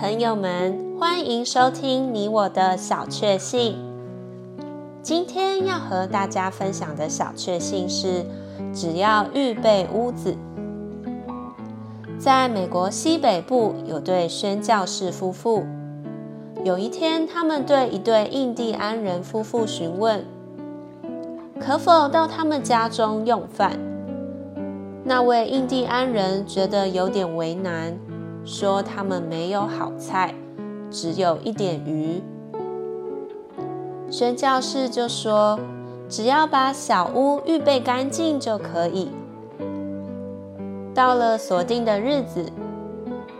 朋友们，欢迎收听你我的小确幸。今天要和大家分享的小确幸是：只要预备屋子。在美国西北部有对宣教士夫妇，有一天，他们对一对印第安人夫妇询问，可否到他们家中用饭。那位印第安人觉得有点为难，说他们没有好菜，只有一点鱼。宣教士就说，只要把小屋预备干净就可以。到了锁定的日子，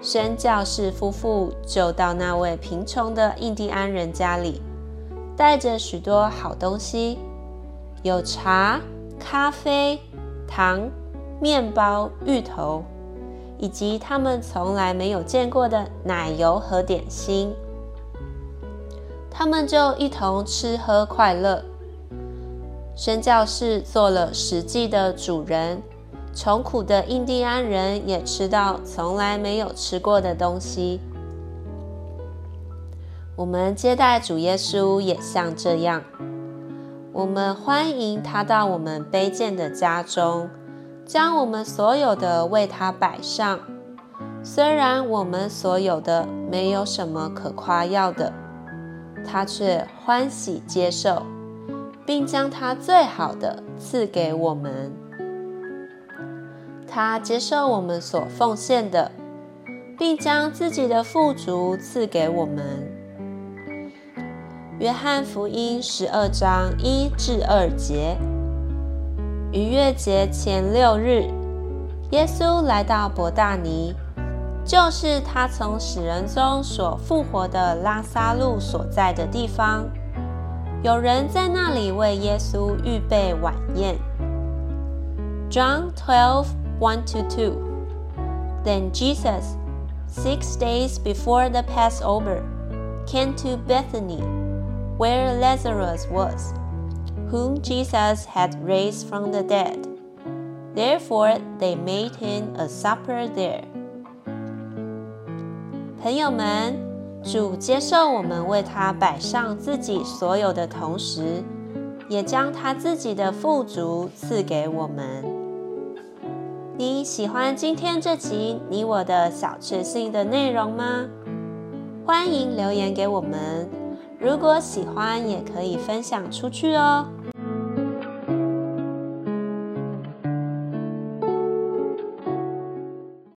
宣教士夫妇就到那位贫穷的印第安人家里，带着许多好东西，有茶、咖啡、糖、面包、芋头，以及他们从来没有见过的奶油和点心。他们就一同吃喝快乐。宣教士做了实际的主人。穷苦的印第安人也吃到从来没有吃过的东西。我们接待主耶稣也像这样，我们欢迎他到我们卑贱的家中，将我们所有的为他摆上。虽然我们所有的没有什么可夸耀的，他却欢喜接受，并将他最好的赐给我们。他接受我们所奉献的，并将自己的富足赐给我们。约翰福音十二章一至二节。逾越节前六日，耶稣来到伯大尼，就是他从死人中所复活的拉撒路所在的地方。有人在那里为耶稣预备晚宴。John twelve. one to two. Then Jesus, six days before the Passover, came to Bethany, where Lazarus was, whom Jesus had raised from the dead. Therefore, they made him a supper there. 朋友们，主接受我们为他摆上自己所有的同时，也将他自己的富足赐给我们。你喜欢今天这集你我的小确幸的内容吗？欢迎留言给我们。如果喜欢，也可以分享出去哦。